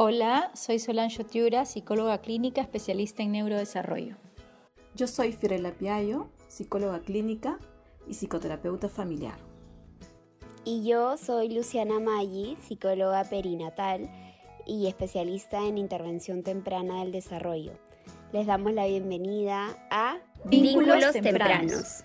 Hola, soy Solange Tiura, psicóloga clínica especialista en neurodesarrollo. Yo soy Fiorella Piayo, psicóloga clínica y psicoterapeuta familiar. Y yo soy Luciana Maggi, psicóloga perinatal y especialista en intervención temprana del desarrollo. Les damos la bienvenida a Vínculos, tempranos.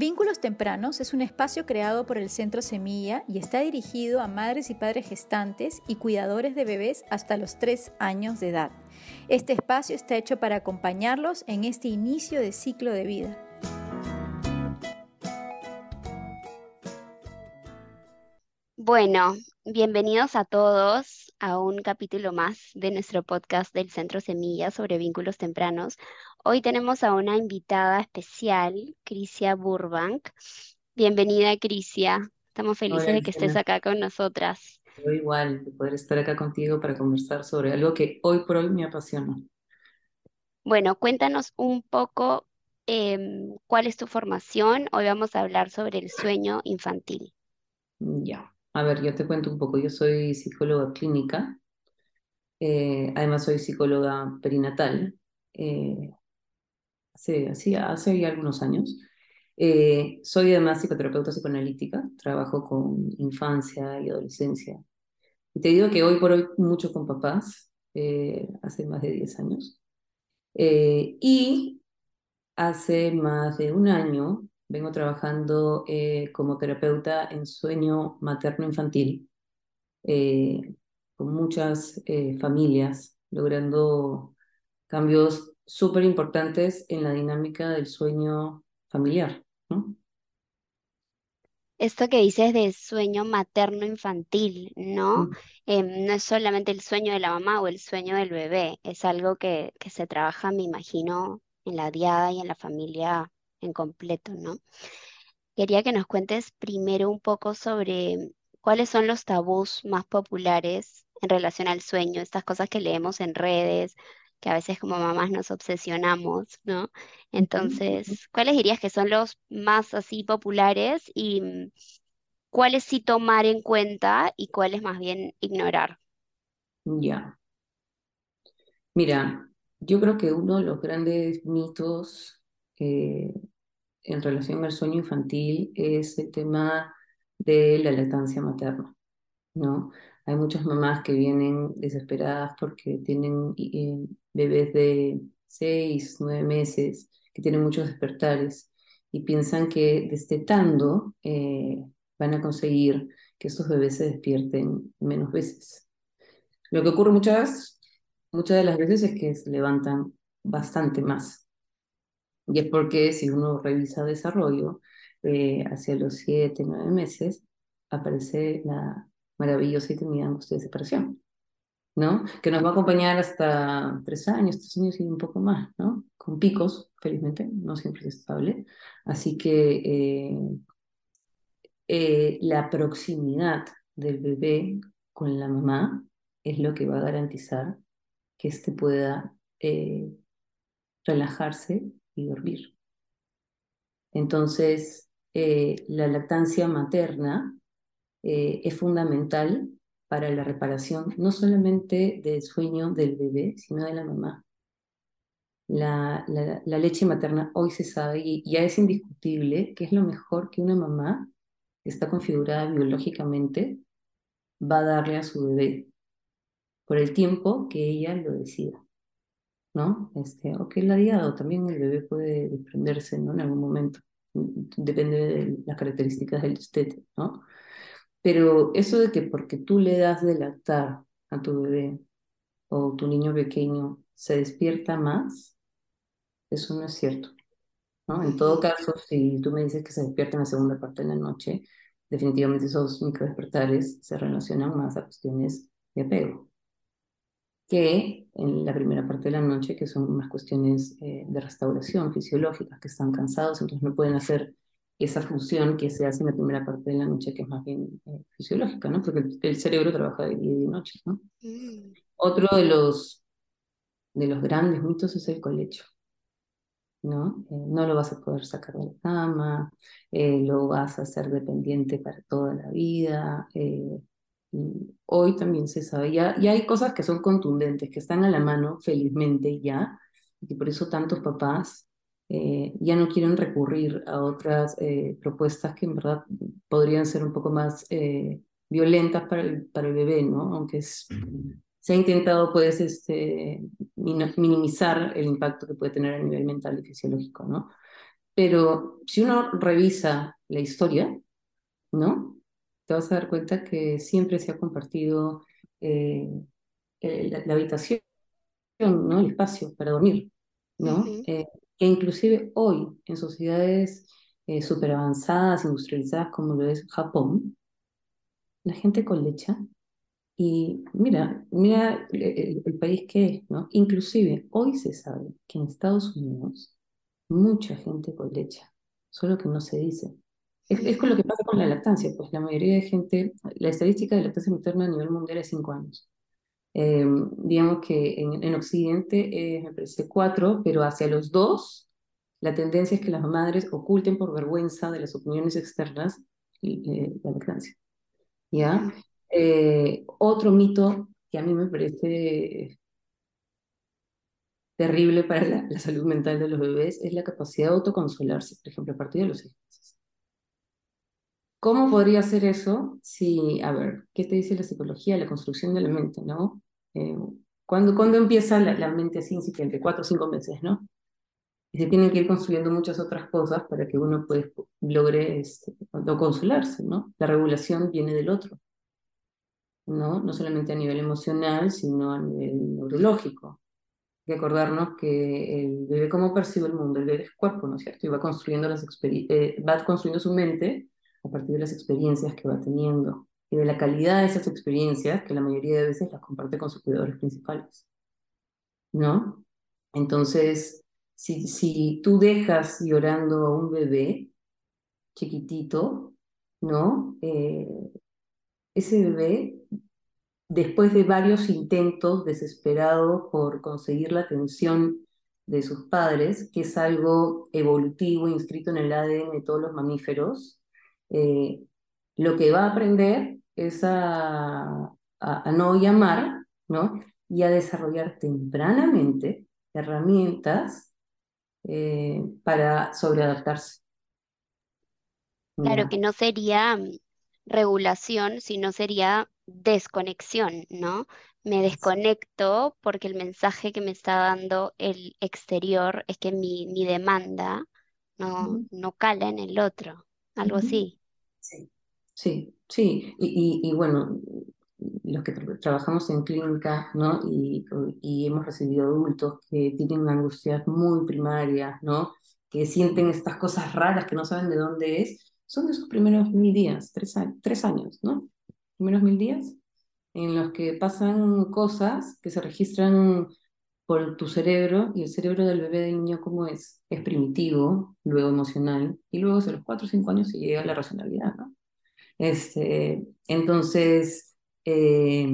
Vínculos Tempranos es un espacio creado por el Centro Semilla y está dirigido a madres y padres gestantes y cuidadores de bebés hasta los 3 años de edad. Este espacio está hecho para acompañarlos en este inicio de ciclo de vida. Bueno, bienvenidos a todos a un capítulo más de nuestro podcast del Centro Semilla sobre vínculos tempranos. Hoy tenemos a una invitada especial, Crisia Burbank. Bienvenida, Crisia. Estamos felices de que estés acá con nosotras. Yo igual, de poder estar acá contigo para conversar sobre algo que hoy por hoy me apasiona. Bueno, cuéntanos un poco em, cuál es tu formación. Hoy vamos a hablar sobre el sueño infantil. Ya, a ver, yo te cuento un poco. Yo soy psicóloga clínica, eh, además soy psicóloga perinatal. Eh, hace, hace ya algunos años. Eh, soy además psicoterapeuta psicoanalítica, trabajo con infancia y adolescencia. Y te digo que hoy por hoy mucho con papás, eh, hace más de 10 años. Eh, y hace más de un año vengo trabajando como terapeuta en sueño materno-infantil, con muchas familias, logrando cambios súper importantes en la dinámica del sueño familiar, ¿no? Esto que dices de sueño materno-infantil, ¿no? Mm. Em, no es solamente el sueño de la mamá o el sueño del bebé, es algo que, que se trabaja, me imagino, en la diada y en la familia en completo, ¿no? Quería que nos cuentes primero un poco sobre cuáles son los tabús más populares en relación al sueño, estas cosas que leemos en redes que a veces como mamás nos obsesionamos, ¿no? Entonces, ¿cuáles dirías que son los más así populares y mm, cuáles sí tomar en cuenta y cuáles más bien ignorar? Ya. Mira, yo creo que uno de los grandes mitos eh, en relación al sueño infantil es el tema de la lactancia materna, ¿no? Hay muchas mamás que vienen desesperadas porque tienen bebés de 6, 9 meses, que tienen muchos despertares y piensan que destetando eh, van a conseguir que estos bebés se despierten menos veces. Lo que ocurre muchas, muchas de las veces es que se levantan bastante más. Y es porque si uno revisa desarrollo, eh, hacia los 7, 9 meses, aparece la maravillosa y tenida angustia de separación, ¿no? Que nos va a acompañar hasta tres años, tres años y un poco más, ¿no? Con picos, felizmente, no siempre es estable. Así que eh, eh, la proximidad del bebé con la mamá es lo que va a garantizar que éste pueda eh, relajarse y dormir. Entonces, la lactancia materna es fundamental para la reparación no solamente del sueño del bebé, sino de la mamá. La, la, leche materna hoy se sabe y ya es indiscutible que es lo mejor que una mamá que está configurada biológicamente va a darle a su bebé por el tiempo que ella lo decida. ¿no? Este, o que la diada o también el bebé puede desprenderse ¿no? en algún momento. Depende de las características del destete, ¿no? Pero eso de que porque tú le das de lactar a tu bebé o tu niño pequeño se despierta más, eso no es cierto. ¿no? En todo caso, si tú me dices que se despierta en la segunda parte de la noche, definitivamente esos microdespertares se relacionan más a cuestiones de apego que en la primera parte de la noche, que son más cuestiones eh, de restauración fisiológicas, que están cansados, entonces no pueden hacer esa función que se hace en la primera parte de la noche, que es más bien eh, fisiológica, ¿no? Porque el, cerebro trabaja de día y de noche, ¿no? Mm. Otro de los, de los grandes mitos es el colecho, ¿no? Eh, no lo vas a poder sacar de la cama, eh, lo vas a hacer dependiente para toda la vida, Y hoy también se sabe, ya, ya hay cosas que son contundentes, que están a la mano felizmente ya, y por eso tantos papás eh, ya no quieren recurrir a otras eh, propuestas que en verdad podrían ser un poco más eh, violentas para el, para el bebé, ¿no? Aunque es, se ha intentado pues este, minimizar el impacto que puede tener a nivel mental y fisiológico, ¿no? Pero si uno revisa la historia, ¿no? Te vas a dar cuenta que siempre se ha compartido la, habitación, ¿no? El espacio para dormir, ¿no? Que inclusive hoy en sociedades eh, súper avanzadas, industrializadas como lo es Japón, la gente colecha y mira, mira el, país que es, ¿no? Inclusive hoy se sabe que en Estados Unidos mucha gente colecha, solo que no se dice. Es, es con lo que pasa con la lactancia, pues la mayoría de gente, la estadística de lactancia materna a nivel mundial es 5 años. Eh, digamos que en, en Occidente es, me parece, cuatro, pero hacia los dos, la tendencia es que las madres oculten por vergüenza de las opiniones externas eh, la lactancia. ¿Ya? Eh, otro mito que a mí me parece terrible para la, la, salud mental de los bebés es la capacidad de autoconsolarse, por ejemplo, a partir de los meses. ¿Cómo podría ser eso si, a ver, qué te dice la psicología, la construcción de la mente, ¿no? Eh, ¿cuándo, ¿Cuándo empieza la, la, mente así incipiente? Cuatro o cinco meses, ¿no? Y se tienen que ir construyendo muchas otras cosas para que uno pues, logre este, consolarse, ¿no? La regulación viene del otro, ¿no? No solamente a nivel emocional, sino a nivel neurológico. Hay que acordarnos que el bebé, ¿cómo percibe el mundo? El bebé es cuerpo, ¿no es cierto? Y va construyendo, las eh, va construyendo su mente a partir de las experiencias que va teniendo y de la calidad de esas experiencias que la mayoría de veces las comparte con sus cuidadores principales. ¿No? Entonces, si, si tú dejas llorando a un bebé chiquitito, ¿no? Eh, ese bebé, después de varios intentos desesperados por conseguir la atención de sus padres, que es algo evolutivo inscrito en el ADN de todos los mamíferos, eh, lo que va a aprender es a, a, no llamar, ¿no? Y a desarrollar tempranamente herramientas eh, para sobreadaptarse. Claro, que no sería mm, regulación, sino sería desconexión, ¿no? Me desconecto porque el mensaje que me está dando el exterior es que mi, mi demanda no, no cala en el otro, algo así. Sí, sí, sí. Y, y, bueno, los que trabajamos en clínica, ¿no? Y, y, hemos recibido adultos que tienen angustias muy primarias, ¿no? Que sienten estas cosas raras que no saben de dónde es, son de esos primeros mil días, tres, tres años, ¿no? Primeros mil días en los que pasan cosas que se registran por tu cerebro y el cerebro del bebé de niño cómo es. Es primitivo, luego emocional y luego a los 4 o 5 años se llega a la racionalidad, ¿no? Este, entonces, eh,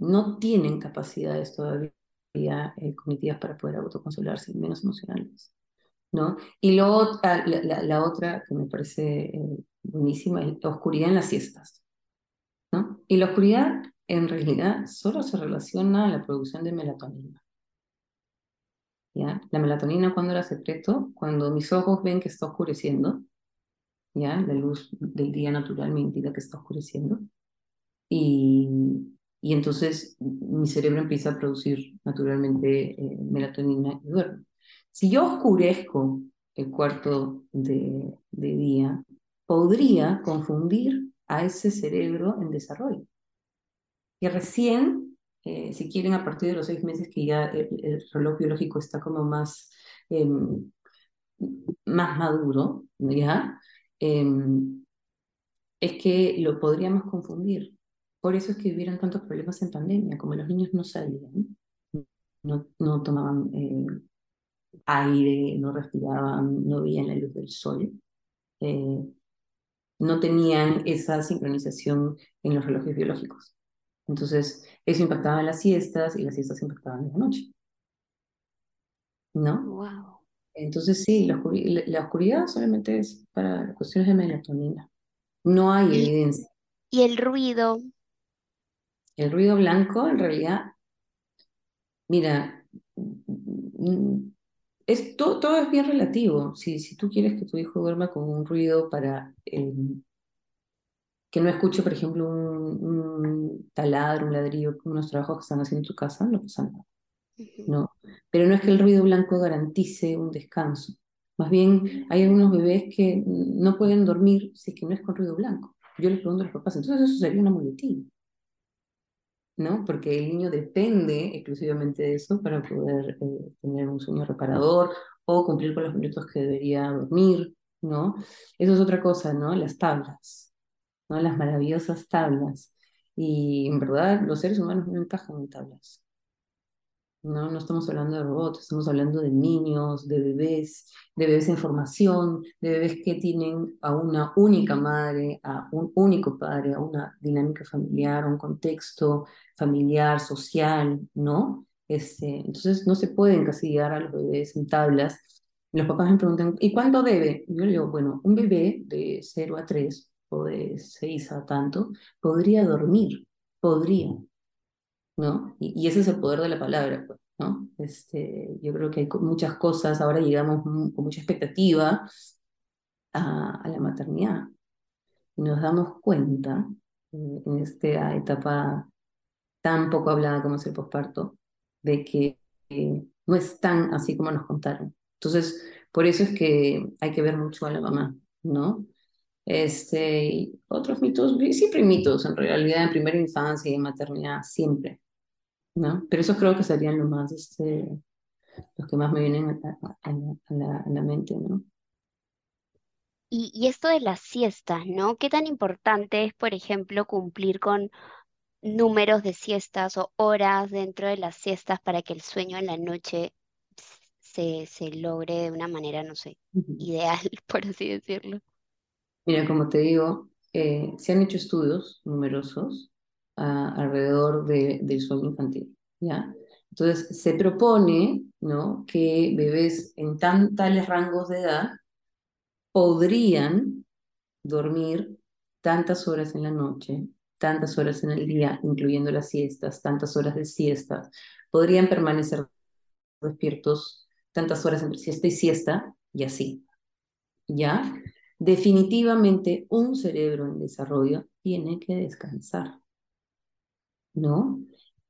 no tienen capacidades todavía eh, cognitivas para poder autoconsolarse, menos emocionales, ¿no? Y luego ah, la, la, otra que me parece eh, buenísima es la oscuridad en las siestas, ¿no? Y la oscuridad en realidad solo se relaciona a la producción de melatonina. ¿Ya? La melatonina cuando la secreto, cuando mis ojos ven que está oscureciendo, ¿ya? La luz del día natural me indica que está oscureciendo. Y, y entonces mi cerebro empieza a producir naturalmente eh, melatonina y duermo. Si yo oscurezco el cuarto de, de día, podría confundir a ese cerebro en desarrollo. Y recién, eh, si quieren, a partir de los seis meses que ya el, reloj biológico está como más, em, más maduro, ¿ya? Em, es que lo podríamos confundir. Por eso es que hubieron tantos problemas en pandemia, como los niños no salían, no, no tomaban eh, aire, no respiraban, no veían la luz del sol. Eh, no tenían esa sincronización en los relojes biológicos. Entonces, eso impactaba en las siestas y las siestas impactaban en la noche. ¿No? Wow. Entonces, sí, la, oscuridad, solamente es para cuestiones de melatonina. No hay evidencia ¿Y el ruido? El ruido blanco, en realidad, mira, es, todo, todo es bien relativo. Si, si tú quieres que tu hijo duerma con un ruido para eh, que no escuche, por ejemplo, un, un taladro, un ladrillo, unos trabajos que están haciendo en tu casa, no pasa nada. No, pero no es que el ruido blanco garantice un descanso. Más bien, hay algunos bebés que no pueden dormir si es que no es con ruido blanco. Yo les pregunto a los papás, entonces eso sería una muletilla. ¿no? Porque el niño depende exclusivamente de eso para poder eh, tener un sueño reparador o cumplir con los minutos que debería dormir, ¿no? Eso es otra cosa, ¿no? Las tablas, ¿no? Las maravillosas tablas. Y en verdad los seres humanos no encajan en tablas. No, no estamos hablando de robots, estamos hablando de niños, de bebés, de bebés en formación, de bebés que tienen a una única madre, a un único padre, a una dinámica familiar, a un contexto familiar, social, ¿no? Este, entonces no se pueden encasillar a los bebés en tablas. Los papás me preguntan, ¿y cuánto debe? Yo le digo, bueno, un bebé de 0 a 3 o de 6 a tanto podría dormir, podría, ¿no? Y, ese es el poder de la palabra, pues, ¿no? Este, yo creo que hay muchas cosas, ahora llegamos con mucha expectativa a, la maternidad. Y nos damos cuenta en esta etapa tan poco hablada como es el posparto, de que eh, no es tan así como nos contaron. Entonces, por eso es que hay que ver mucho a la mamá, ¿no? Este, otros mitos, siempre mitos en realidad en primera infancia y en maternidad, siempre. ¿no? Pero esos creo que serían los más, este, los que más me vienen a, la, mente, ¿no? Y, y, esto de las siestas, ¿no? ¿Qué tan importante es, por ejemplo, cumplir con números de siestas o horas dentro de las siestas para que el sueño en la noche se, se logre de una manera, no sé, ideal, por así decirlo? Mira, como te digo, eh, se han hecho estudios numerosos alrededor del sueño infantil, ¿ya? Entonces, se propone, ¿no?, que bebés en tan, tales rangos de edad podrían dormir tantas horas en la noche, tantas horas en el día, incluyendo las siestas, tantas horas de siestas, podrían permanecer despiertos tantas horas entre siesta y siesta, y así, ¿ya? Definitivamente un cerebro en desarrollo tiene que descansar. ¿no?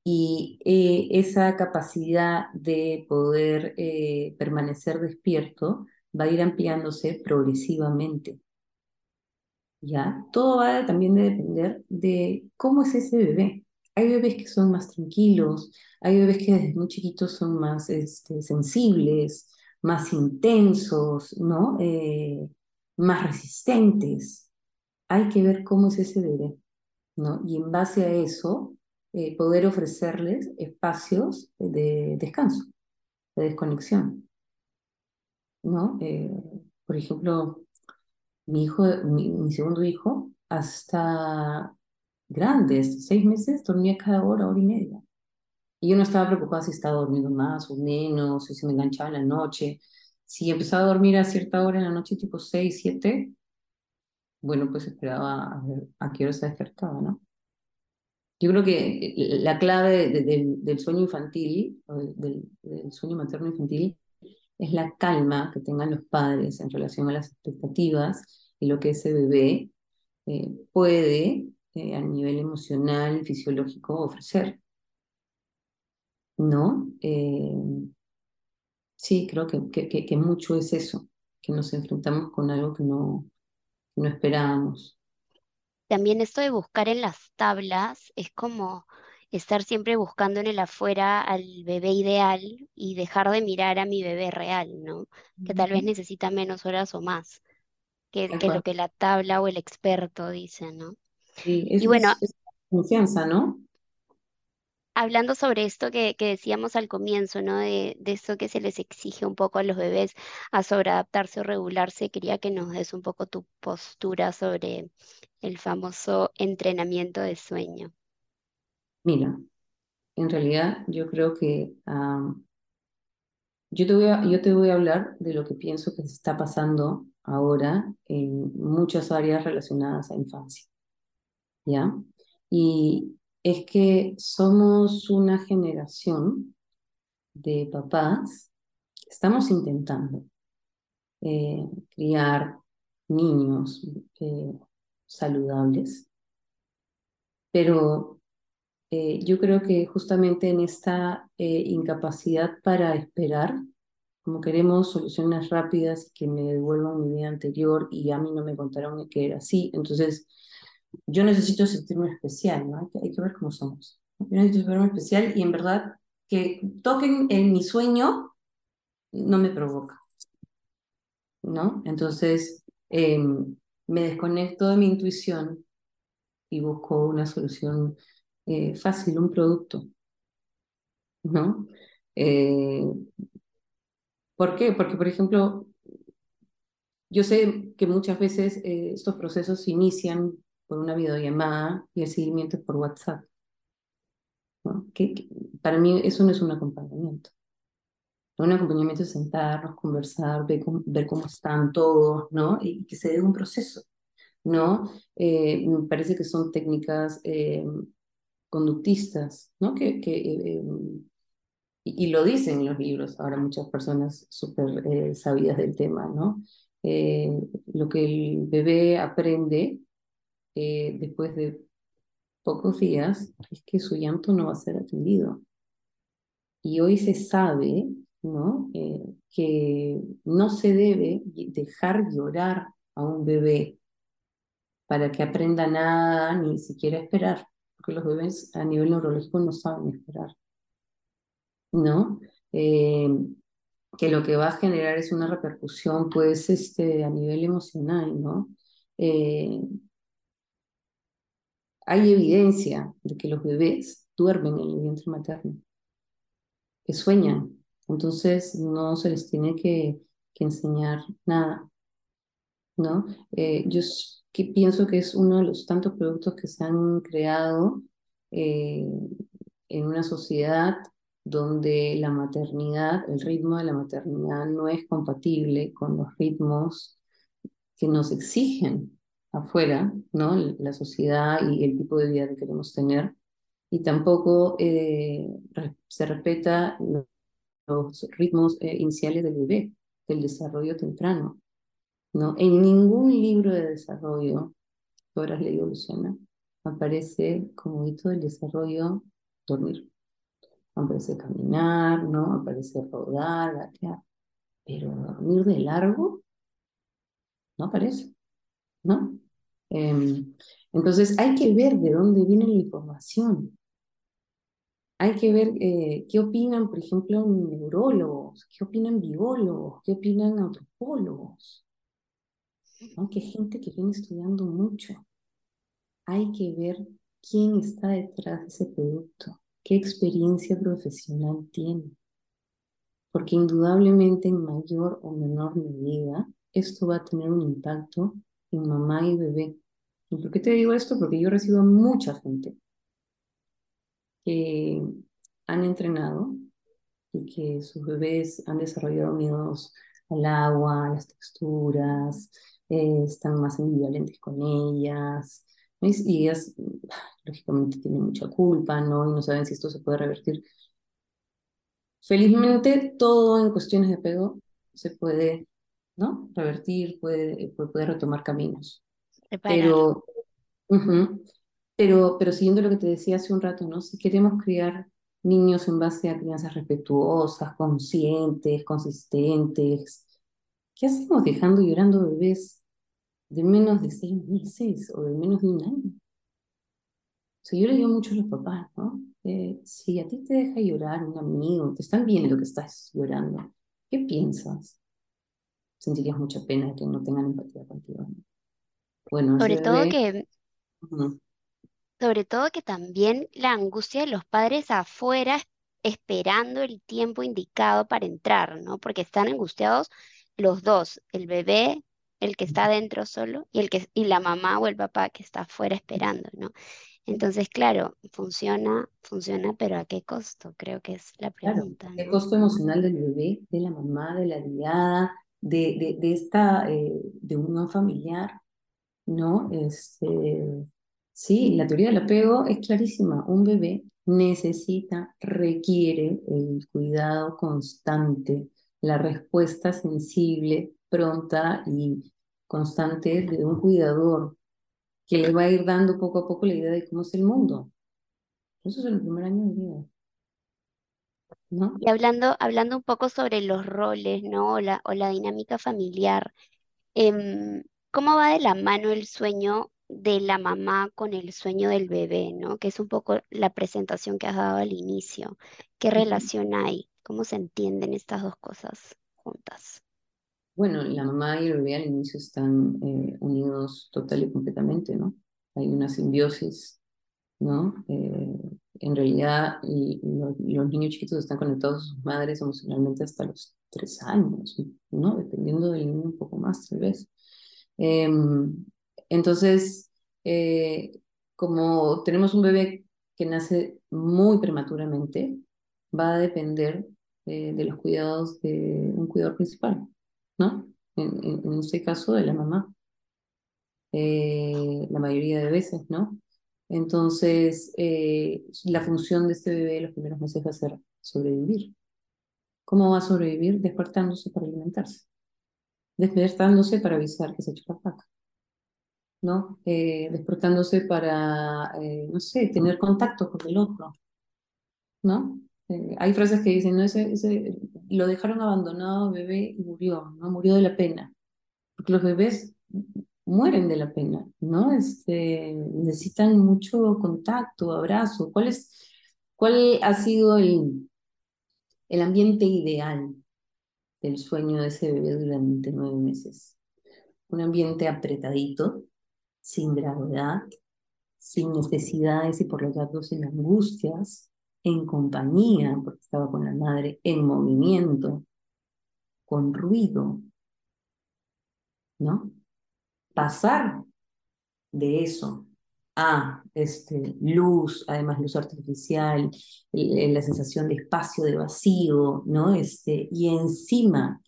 Y eh, esa capacidad de poder eh, permanecer despierto va a ir ampliándose progresivamente. ¿Ya? Todo va también de depender de cómo es ese bebé. Hay bebés que son más tranquilos, hay bebés que desde muy chiquitos son más este, sensibles, más intensos, ¿no? Eh, más resistentes. Hay que ver cómo es ese bebé, ¿no? Y en base a eso, eh, poder ofrecerles espacios de descanso, de desconexión. ¿no? Eh, por ejemplo, mi hijo, mi, segundo hijo, hasta grandes, seis meses, dormía cada hora, hora y media. Y yo no estaba preocupada si estaba durmiendo más o menos, si se me enganchaba en la noche. Si empezaba a dormir a cierta hora en la noche, tipo seis, siete, bueno, pues esperaba a ver a qué hora se despertaba, ¿no? Yo creo que la clave del sueño infantil, del, sueño materno infantil, es la calma que tengan los padres en relación a las expectativas y lo que ese bebé eh, puede eh, a nivel emocional y fisiológico ofrecer. ¿No? Eh, sí, creo que, que, que, mucho es eso, que nos enfrentamos con algo que no, no esperábamos. También esto de buscar en las tablas es como estar siempre buscando en el afuera al bebé ideal y dejar de mirar a mi bebé real, ¿no? Que tal vez necesita menos horas o más que, lo que la tabla o el experto dice, ¿no? Sí, y bueno, confianza, ¿no? Hablando sobre esto que, decíamos al comienzo, ¿no? De, de eso que se les exige un poco a los bebés a sobreadaptarse o regularse, quería que nos des un poco tu postura sobre el famoso entrenamiento de sueño. Mira, en realidad yo creo que yo, te voy a, yo te voy a hablar de lo que pienso que se está pasando ahora en muchas áreas relacionadas a infancia. ¿ya? Y es que somos una generación de papás que estamos intentando eh, criar niños eh, saludables, pero eh, yo creo que justamente en esta incapacidad para esperar, como queremos soluciones rápidas que me devuelvan mi vida anterior y a mí no me contaron que era así, entonces yo necesito sentirme especial, ¿no? Hay que, ver cómo somos. Yo necesito sentirme especial y en verdad que toquen en mi sueño no me provoca, ¿no? Entonces em, me desconecto de mi intuición y busco una solución eh, fácil, un producto, ¿no? Eh, ¿Por qué? Porque, por ejemplo, yo sé que muchas veces eh, estos procesos se inician por una videollamada y el seguimiento es por WhatsApp. Que, para mí eso no es un acompañamiento. Un acompañamiento es sentarnos, conversar, ver cómo, están todos, ¿no? Y que se dé un proceso, ¿no? Eh, me parece que son técnicas eh, conductistas, ¿no? Que, que eh, y, lo dicen los libros, ahora muchas personas súper sabidas del tema, ¿no? lo que el bebé aprende después de pocos días es que su llanto no va a ser atendido. Y hoy se sabe ¿no? Eh, que no se debe dejar llorar a un bebé para que aprenda nada, ni siquiera esperar, porque los bebés a nivel neurológico no saben esperar. ¿No? Eh, que lo que va a generar es una repercusión, pues, este, a nivel emocional, ¿no? Eh, hay evidencia de que los bebés duermen en el vientre materno, que sueñan, entonces no se les tiene que, enseñar nada, ¿no? Eh, yo pienso que es uno de los tantos productos que se han creado eh, en una sociedad donde la maternidad, el ritmo de la maternidad no es compatible con los ritmos que nos exigen afuera, ¿no? La sociedad y el tipo de vida que queremos tener. Y tampoco eh, se respeta los ritmos eh, iniciales del bebé, del desarrollo temprano. ¿no? En ningún libro de desarrollo que habrás leído, Luciana, aparece como hito del desarrollo dormir. Aparece caminar, ¿no? Aparece rodar, gatear. Pero dormir de largo no aparece. ¿No? Em, entonces hay que ver de dónde viene la información. Hay que ver eh, qué opinan, por ejemplo, neurólogos, qué opinan biólogos, qué opinan antropólogos, ¿no? que gente que viene estudiando mucho. Hay que ver quién está detrás de ese producto, qué experiencia profesional tiene. Porque indudablemente en mayor o menor medida esto va a tener un impacto en mamá y bebé. ¿Y por qué te digo esto? Porque yo recibo mucha gente que han entrenado y que sus bebés han desarrollado miedos al agua, a las texturas, eh, están más ambivalentes con ellas, y ellas lógicamente tienen mucha culpa, ¿no? Y no saben si esto se puede revertir. Felizmente todo en cuestiones de apego se puede ¿no? Revertir, puede, puede, retomar caminos. Pero, pero, pero siguiendo lo que te decía hace un rato, ¿no? Si queremos criar niños en base a crianzas respetuosas, conscientes, consistentes, ¿qué hacemos dejando llorando bebés de menos de seis meses o de menos de un año? O sea, yo le digo mucho a los papás, ¿no? Eh, si a ti te deja llorar un amigo, te están viendo que estás llorando, ¿qué piensas? Sentirías mucha pena que no tengan empatía contigo. Bueno, sobre todo que, sobre todo que también la angustia de los padres afuera esperando el tiempo indicado para entrar, ¿no? Porque están angustiados los dos, el bebé, el que está dentro solo, y el que, y la mamá o el papá que está afuera esperando, ¿no? Entonces, claro, funciona, funciona, pero ¿a qué costo? Creo que es la pregunta. ¿Qué costo emocional del bebé, de la mamá, de la aliada, de, de, esta, eh, de familiar, ¿no? Este, Sí, la teoría del apego es clarísima. Un bebé necesita, requiere el cuidado constante, la respuesta sensible, pronta y constante de un cuidador que le va a ir dando poco a poco la idea de cómo es el mundo. Eso es el primer año de vida. ¿No? Y hablando, hablando un poco sobre los roles, ¿no? O la, o la dinámica familiar, em, ¿cómo va de la mano el sueño de la mamá con el sueño del bebé, ¿no? Que es un poco la presentación que has dado al inicio. ¿Qué relación hay? ¿Cómo se entienden estas dos cosas juntas? Bueno, la mamá y el bebé al inicio están eh, unidos total y completamente, ¿no? Hay una simbiosis, ¿no? Eh, en realidad, los niños chiquitos están conectados a sus madres emocionalmente hasta los tres años, ¿no? Dependiendo del niño un poco más, tal vez. Em, entonces, eh, como tenemos un bebé que nace muy prematuramente, va a depender eh, de los cuidados de un cuidador principal, ¿no? En, en, este caso, de la mamá, la mayoría de veces, ¿no? Entonces, la función de este bebé los primeros meses va a ser sobrevivir. ¿Cómo va a sobrevivir? Despertándose para alimentarse. Despertándose para avisar que se ha hecho la vaca. ¿no? Eh, despertándose para, eh, no sé, tener contacto con el otro, ¿no? Eh, hay frases que dicen, no, ese, ese, lo dejaron abandonado bebé y murió, ¿no? Murió de la pena, porque los bebés mueren de la pena, ¿no? Este, necesitan mucho contacto, abrazo. ¿Cuál, es, cuál ha sido el, el ambiente ideal del sueño de ese bebé durante nueve meses? Un ambiente apretadito, sin gravedad, sin necesidades y por lo tanto sin angustias, en compañía, porque estaba con la madre, en movimiento, con ruido, ¿no? Pasar de eso a este, luz, además luz artificial, la sensación de espacio, de vacío, ¿no? Este, y encima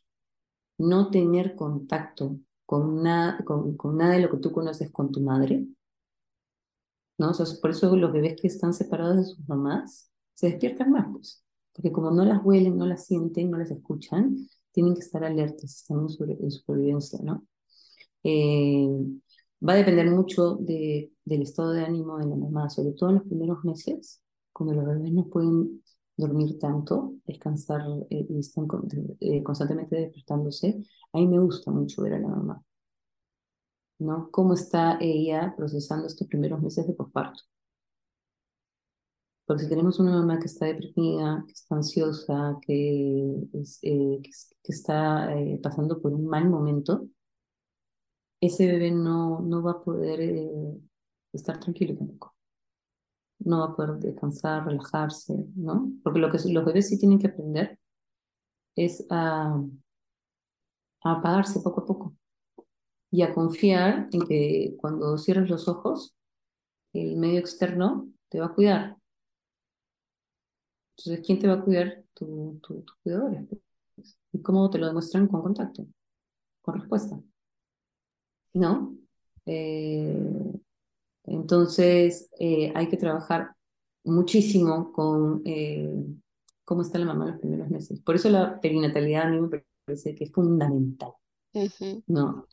no tener contacto con nada, con, nada de lo que tú conoces con tu madre. ¿no? O por eso los bebés que están separados de sus mamás se despiertan más, pues, porque como no las huelen, no las sienten, no las escuchan, tienen que estar alertas, están en, supervivencia, ¿no? Eh, va a depender mucho de, del estado de ánimo de la mamá, sobre todo en los primeros meses, cuando los bebés no pueden dormir tanto, descansar eh, y están eh, constantemente despertándose, a mí me gusta mucho ver a la mamá, ¿no? Cómo está ella procesando estos primeros meses de posparto. Porque si tenemos una mamá que está deprimida, que está ansiosa, que, eh, que, está pasando por un mal momento, ese bebé no, no va a poder estar tranquilo tampoco no va a poder descansar, relajarse, ¿no? Porque lo que los bebés sí tienen que aprender es a, a apagarse poco a poco y a confiar en que cuando cierres los ojos, el medio externo te va a cuidar. Entonces, ¿quién te va a cuidar? Tu, tu, tu cuidador. ¿Y cómo te lo demuestran? Con contacto, con respuesta. ¿No? Eh, entonces, eh, hay que trabajar muchísimo con eh, cómo está la mamá en los primeros meses. Por eso la perinatalidad a mí me parece que es fundamental. ¿no?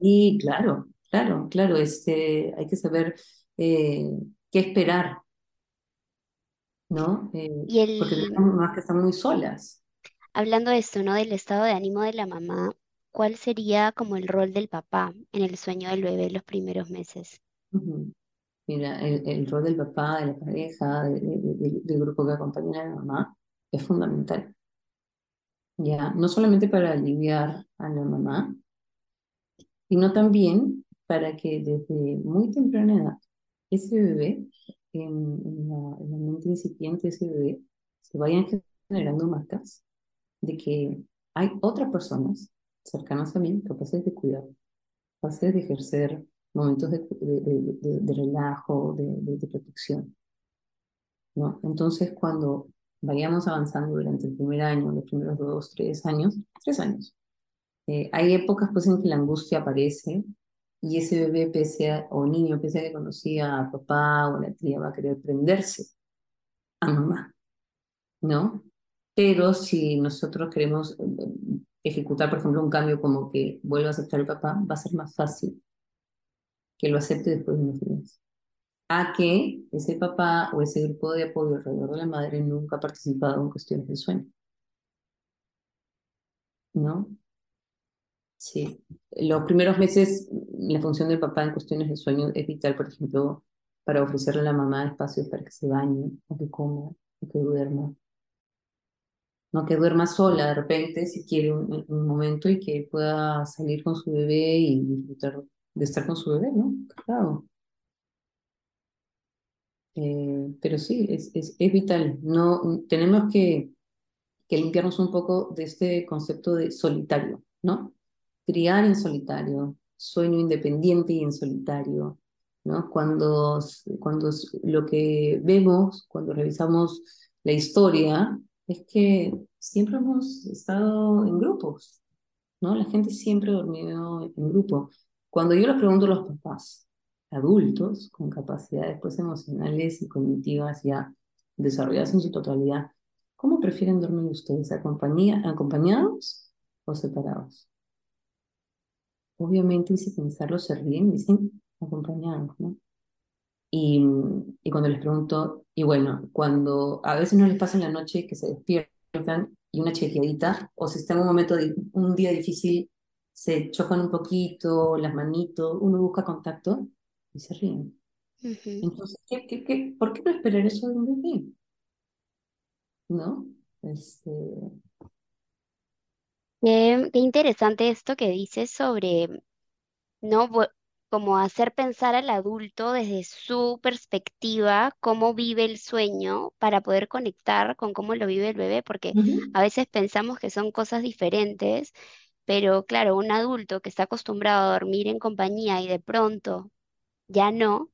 y claro, claro, claro, este, hay que saber qué esperar, ¿no? Porque tenemos mamás que están muy solas. Hablando de esto, ¿no? Del estado de ánimo de la mamá, ¿cuál sería como el rol del papá en el sueño del bebé los primeros meses? Mira, el, rol del papá, de la pareja, del grupo que acompaña a la mamá es fundamental. Ya, no solamente para aliviar a la mamá, sino también para que desde muy temprana edad ese bebé, en, la, en la mente incipiente de ese bebé, se vayan generando marcas de que hay otras personas cercanos a mí, capaces de cuidar, capaces de ejercer momentos de, de, de, relajo, de, protección. ¿no? Entonces, cuando vayamos avanzando durante el primer año, los primeros dos, tres años, tres años, eh, hay épocas pues en que la angustia aparece, y ese bebé pese a, o niño pese a que conocía a papá o a la tía va a querer prenderse a mamá, ¿no? Pero si nosotros queremos ejecutar, por ejemplo, un cambio como que vuelva a aceptar el papá, va a ser más fácil que lo acepte después de unos días. A que ese papá o ese grupo de apoyo alrededor de la madre nunca ha participado en cuestiones de sueño. ¿No? Sí. Los primeros meses, la función del papá en cuestiones de sueño es vital, por ejemplo, para ofrecerle a la mamá espacios para que se bañe, o que coma, o que duerma. No que duerma sola de repente, si quiere un, un momento y que pueda salir con su bebé y disfrutar de estar con su bebé, ¿no? Claro. Eh, pero sí, es, es, es, vital. No, tenemos que, que limpiarnos un poco de este concepto de solitario, ¿no? Criar en solitario, sueño independiente y en solitario, ¿no? Cuando, cuando lo que vemos, cuando revisamos la historia, es que siempre hemos estado en grupos, ¿no? La gente siempre ha dormido en grupo. Cuando yo les pregunto a los papás, adultos con capacidades pues, emocionales y cognitivas ya desarrolladas en su totalidad, ¿cómo prefieren dormir ustedes? ¿Acompañados o separados? Obviamente, sin pensarlo, se ríen, dicen acompañados, ¿no? Y, y cuando les pregunto, y bueno, cuando a veces no les pasa en la noche que se despiertan y una chequeadita, o si está en un momento, de, un día difícil, se chocan un poquito, las manitos, uno busca contacto y se ríen. Entonces, ¿qué, qué, qué, por qué no esperar eso de un bebé? ¿No? Este... Qué, qué interesante esto que dices sobre, ¿no? Como hacer pensar al adulto desde su perspectiva cómo vive el sueño para poder conectar con cómo lo vive el bebé, porque a veces pensamos que son cosas diferentes pero claro, un adulto que está acostumbrado a dormir en compañía y de pronto ya no,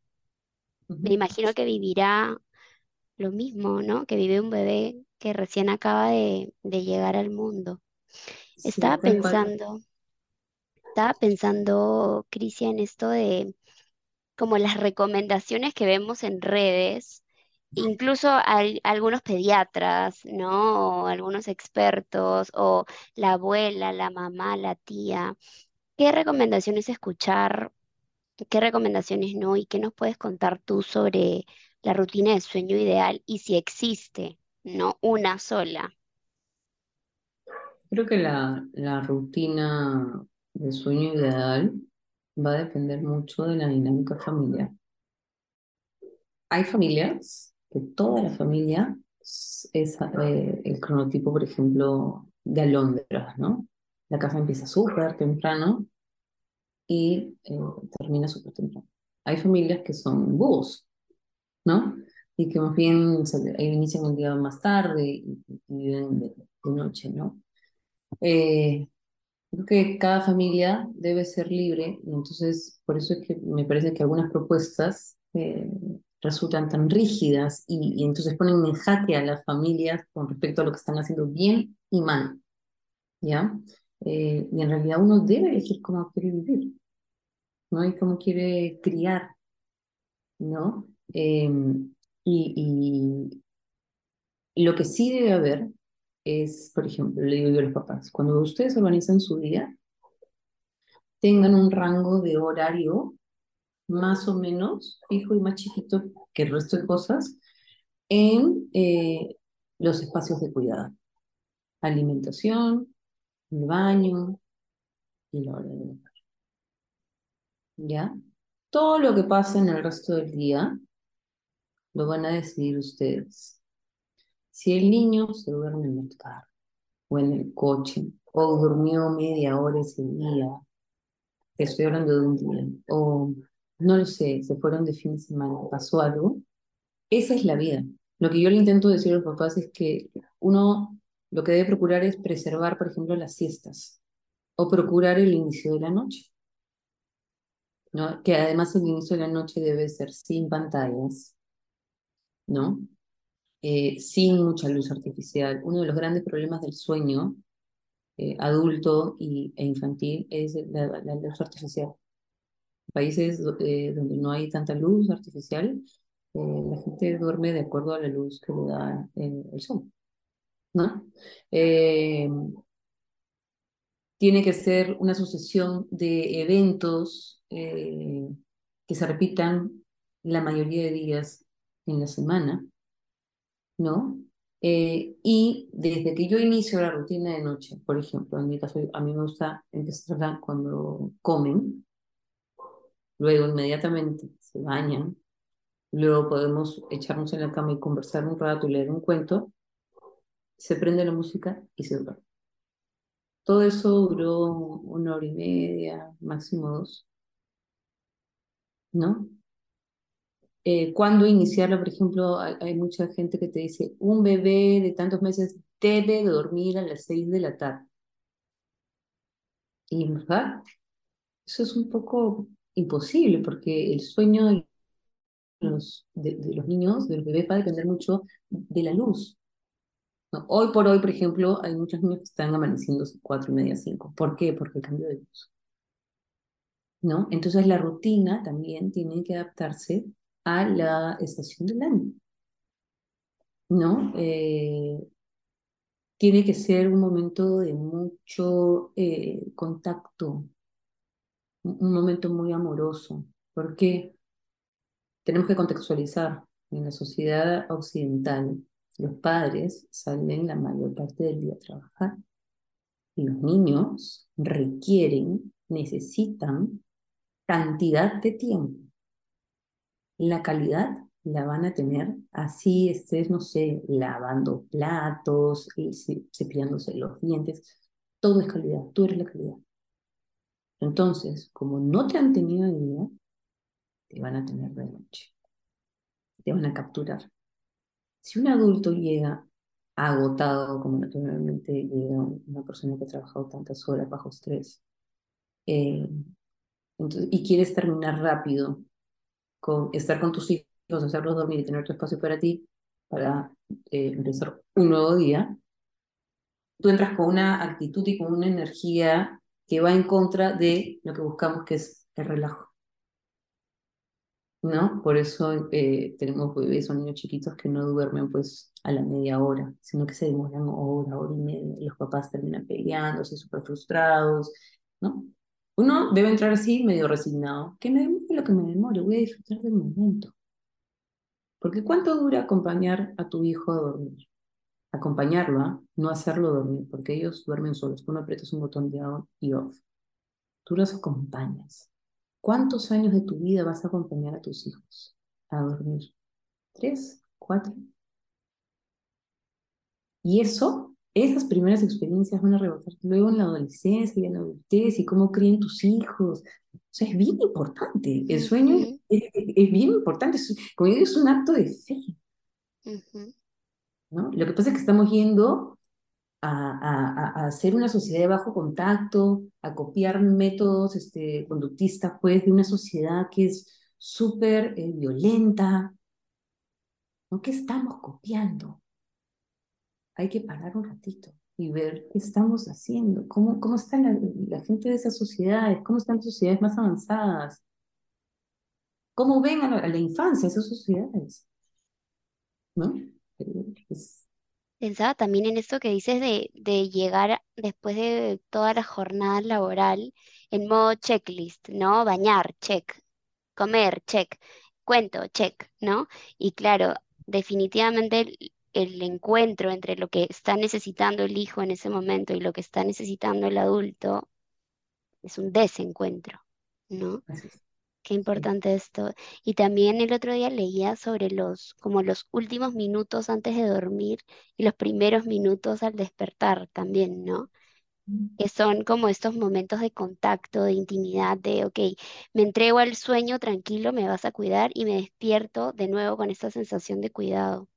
me imagino que vivirá lo mismo, ¿no? Que vive un bebé que recién acaba de, llegar al mundo. Estaba pensando, estaba pensando, Cristian, esto de como las recomendaciones que vemos en redes incluso algunos pediatras, ¿no? O algunos expertos, o la abuela, la mamá, la tía. ¿Qué recomendaciones escuchar? ¿Qué recomendaciones no? ¿Y qué nos puedes contar tú sobre la rutina de sueño ideal y si existe, no una sola? Creo que la, la rutina de sueño ideal va a depender mucho de la dinámica familiar. Hay familias que toda la familia es eh, el cronotipo, por ejemplo, de alondras, ¿no? La casa empieza súper temprano y eh, termina súper temprano. Hay familias que son búhos, ¿no? Y que más bien inician el día más tarde y, viven de, noche, ¿no? Eh, creo que cada familia debe ser libre y entonces por eso es que me parece que algunas propuestas resultan tan rígidas y, entonces ponen en jaque a las familias con respecto a lo que están haciendo bien y mal. ¿Ya? Eh, y en realidad uno debe elegir cómo quiere vivir, ¿no? Y cómo quiere criar, ¿no? Em, y, y, lo que sí debe haber es, por ejemplo, le digo yo a los papás, cuando ustedes organizan su día, tengan un rango de horario más o menos fijo y más chiquito que el resto de cosas en eh, los espacios de cuidado. Alimentación, el baño y la hora de ¿Ya? Todo lo que pasa en el resto del día lo van a decidir ustedes. Si el niño se duerme en el carro o en el coche o durmió media hora ese día, estoy hablando de un día, o no lo sé, se fueron de fin de semana, pasó algo, esa es la vida. Lo que yo le intento decir a los papás es que uno lo que debe procurar es preservar, por ejemplo, las siestas o procurar el inicio de la noche. ¿no? Que además el inicio de la noche debe ser sin pantallas, ¿no? Eh, sin mucha luz artificial. Uno de los grandes problemas del sueño eh, adulto y, e infantil es la luz artificial países eh, donde no hay tanta luz artificial, la gente duerme de acuerdo a la luz que le da el sol, ¿no? tiene que ser una sucesión de eventos que se repitan la mayoría de días en la semana, ¿no? Eh, y desde que yo inicio la rutina de noche, por ejemplo, en mi caso, a mí me gusta empezar cuando comen, luego inmediatamente se bañan, luego podemos echarnos en la cama y conversar un rato y leer un cuento, se prende la música y se duerme. Todo eso duró una hora y media, máximo dos, ¿no? Eh, cuando iniciarlo, por ejemplo, hay, mucha gente que te dice, un bebé de tantos meses debe dormir a las seis de la tarde. Y verdad, eso es un poco imposible porque el sueño de los, de, los niños, de los bebés, va a depender mucho de la luz. Hoy por hoy, por ejemplo, hay muchos niños que están amaneciendo cuatro y media, cinco. ¿Por qué? Porque el cambio de luz. ¿No? Entonces la rutina también tiene que adaptarse a la estación del año. ¿No? Eh, tiene que ser un momento de mucho eh, contacto, un momento muy amoroso, porque tenemos que contextualizar. En la sociedad occidental, los padres salen la mayor parte del día a trabajar y los niños requieren, necesitan cantidad de tiempo la calidad la van a tener así estés, no sé, lavando platos, y cepillándose los dientes. Todo es calidad, tú eres la calidad. Entonces, como no te han tenido de día, te van a tener de noche. Te van a capturar. Si un adulto llega agotado, como naturalmente llega una persona que ha trabajado tantas horas bajo estrés, eh, y quieres terminar rápido con estar con tus hijos, hacerlos dormir y tener tu espacio para ti, para eh, empezar un nuevo día, tú entras con una actitud y con una energía que va en contra de lo que buscamos, que es el relajo. ¿No? Por eso eh, tenemos bebés o niños chiquitos que no duermen pues a la media hora, sino que se demoran hora, hora y media, y los papás terminan peleándose, súper frustrados, ¿no? Uno debe entrar así medio resignado. Que me demore lo que me demore, voy a disfrutar del momento. Porque ¿cuánto dura acompañar a tu hijo a dormir? Acompañarlo, ¿ah? no hacerlo dormir, porque ellos duermen solos. Tú no aprietas un botón de on y off. Tú los acompañas. ¿Cuántos años de tu vida vas a acompañar a tus hijos a dormir? ¿Tres? ¿Cuatro? Y eso esas primeras experiencias van a rebotar luego en la adolescencia y en la adultez y cómo crían tus hijos. O sea, es bien importante. El sueño es, bien importante. como digo, es un acto de fe. ¿no? Lo que pasa es que estamos yendo a, a, hacer una sociedad de bajo contacto, a copiar métodos este, conductistas pues, de una sociedad que es súper eh, violenta. ¿no? ¿Qué estamos copiando? Hay que parar un ratito y ver qué estamos haciendo, cómo, cómo está la, gente de esas sociedades, cómo están las sociedades más avanzadas, cómo ven a la, infancia esas sociedades. ¿No? Pensaba también en esto que dices de, de llegar después de toda la jornada laboral en modo checklist, ¿no? Bañar, check. Comer, check. Cuento, check, ¿no? Y claro, definitivamente el encuentro entre lo que está necesitando el hijo en ese momento y lo que está necesitando el adulto es un desencuentro, ¿no? Qué importante esto. Y también el otro día leía sobre los, como los últimos minutos antes de dormir y los primeros minutos al despertar también, ¿no? Mm. Que son como estos momentos de contacto, de intimidad, de, ok, me entrego al sueño tranquilo, me vas a cuidar y me despierto de nuevo con esta sensación de cuidado.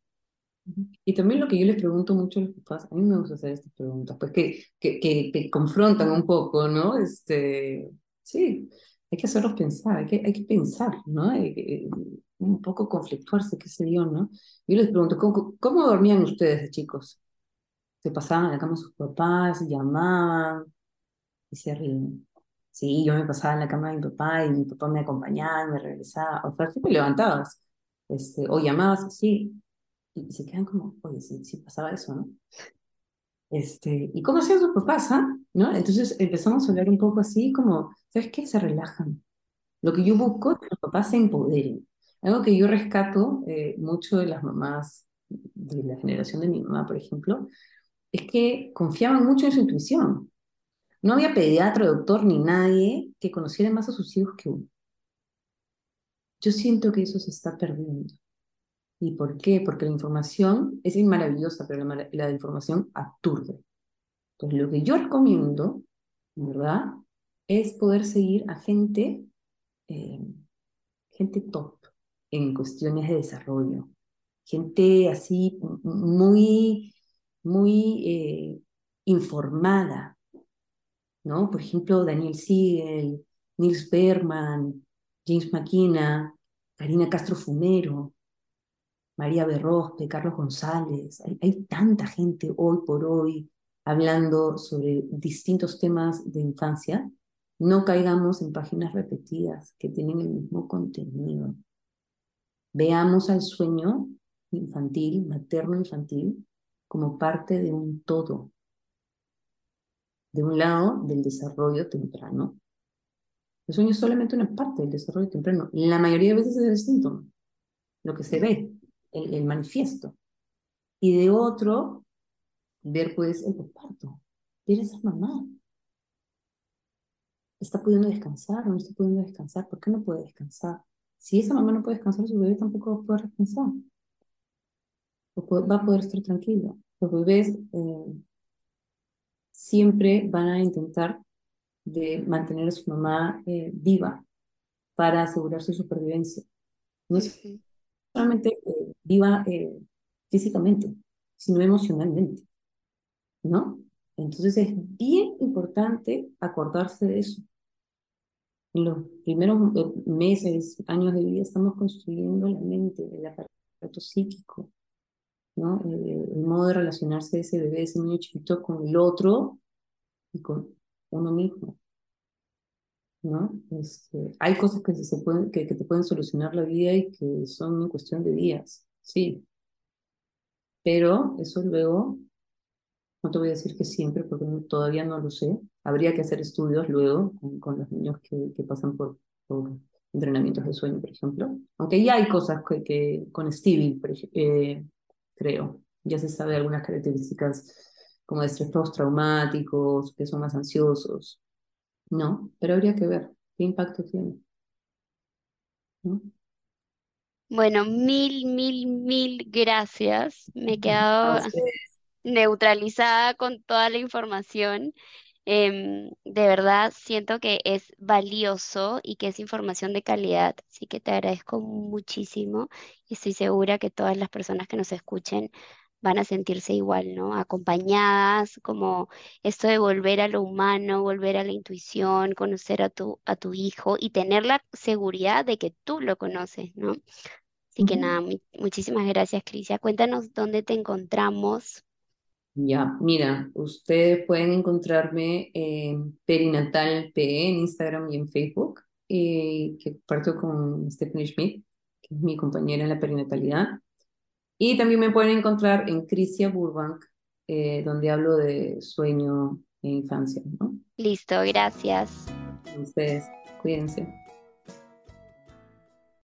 Y también lo que yo les pregunto mucho a los papás, a mí me gusta hacer estas preguntas, pues que, que, que te confrontan un poco, ¿no? Este, sí, hay que hacerlos pensar, hay que, hay que pensar, ¿no? un poco conflictuarse, qué sé yo, ¿no? Yo les pregunto, ¿cómo, cómo dormían ustedes de chicos? ¿Se pasaban a la cama sus papás, llamaban y se ríen? Sí, yo me pasaba en la cama de mi papá y mi papá me acompañaba, me regresaba, o sea, me levantabas, este, o llamabas así, y se quedan como, oye, sí pasaba eso, ¿no? Este, ¿y cómo hacían sus papás, ah? ¿No? Entonces empezamos a hablar un poco así, como, ¿sabes qué? Se relajan. Lo que yo busco es que los papás se empoderen. Algo que yo rescato eh, mucho de las mamás de la generación de mi mamá, por ejemplo, es que confiaban mucho en su intuición. No había pediatra, doctor ni nadie que conociera más a sus hijos que uno. Yo siento que eso se está perdiendo. ¿Y por qué? Porque la información es maravillosa, pero la, información aturde. Entonces, lo que yo recomiendo, ¿verdad? Es poder seguir a gente, eh, gente top en cuestiones de desarrollo. Gente así muy, muy eh, informada, ¿no? Por ejemplo, Daniel Siegel, Nils Berman, James McKenna, Karina Castro Fumero, María Berrospe, Carlos González. Hay, tanta gente hoy por hoy hablando sobre distintos temas de infancia. No caigamos en páginas repetidas que tienen el mismo contenido. Veamos al sueño infantil, materno-infantil, como parte de un todo. De un lado, del desarrollo temprano. El sueño es solamente una parte del desarrollo temprano. La mayoría de veces es el síntoma, lo que se ve, el, manifiesto. Y de otro, ver pues el posparto, ver a esa mamá. ¿Está pudiendo descansar o no está pudiendo descansar? ¿Por qué no puede descansar? Si esa mamá no puede descansar, su bebé tampoco va a poder descansar. va a poder estar tranquilo. Los bebés eh, siempre van a intentar de mantener a su mamá eh, viva para asegurar su supervivencia. No es solamente eh, viva físicamente, sino emocionalmente. ¿No? Entonces es bien importante acordarse de eso. En los primeros meses, años de vida, estamos construyendo la mente, el aparato psíquico, ¿no? Eh, el modo de relacionarse de ese bebé, ese niño chiquito con el otro y con uno mismo. ¿No? Este, hay cosas que, se pueden, que, que, te pueden solucionar la vida y que son una cuestión de días, sí. Pero eso luego, no te voy a decir que siempre, porque todavía no lo sé. Habría que hacer estudios luego con, con los niños que, que pasan por, por, entrenamientos de sueño, por ejemplo. Aunque ya hay cosas que, que con Stevie, eh, creo. Ya se sabe algunas características como de estrés postraumáticos, que son más ansiosos. No, pero habría que ver qué impacto tiene. Bueno, mil, mil, mil gracias. Me he quedado neutralizada con toda la información. Em, de verdad siento que es valioso y que es información de calidad, así que te agradezco muchísimo y estoy segura que todas las personas que nos escuchen van a sentirse igual, ¿no? Acompañadas, como esto de volver a lo humano, volver a la intuición, conocer a tu, a tu hijo y tener la seguridad de que tú lo conoces, ¿no? Así que nada, muchísimas gracias, Crisia. Cuéntanos dónde te encontramos. Ya, mira, ustedes pueden encontrarme en Perinatal PE en Instagram y en Facebook, eh, que parto con Stephanie Schmidt, que es mi compañera en la perinatalidad. Y también me pueden encontrar en Crisia Burbank, eh, donde hablo de sueño e infancia, ¿no? Listo, gracias. Ustedes, cuídense.